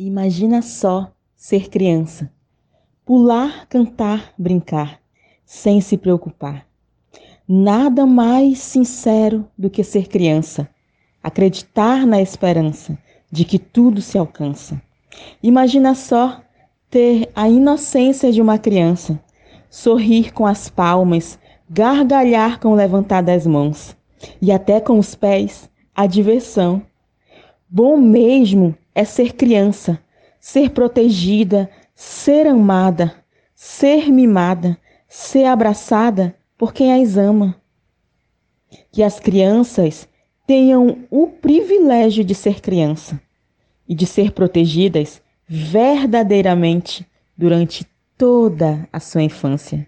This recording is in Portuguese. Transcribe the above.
Imagina só ser criança. Pular, cantar, brincar, sem se preocupar. Nada mais sincero do que ser criança. Acreditar na esperança de que tudo se alcança. Imagina só ter a inocência de uma criança, sorrir com as palmas, gargalhar com levantar das mãos e até com os pés, a diversão. Bom mesmo é ser criança, ser protegida, ser amada, ser mimada, ser abraçada por quem as ama. Que as crianças tenham o privilégio de ser criança e de ser protegidas verdadeiramente durante toda a sua infância.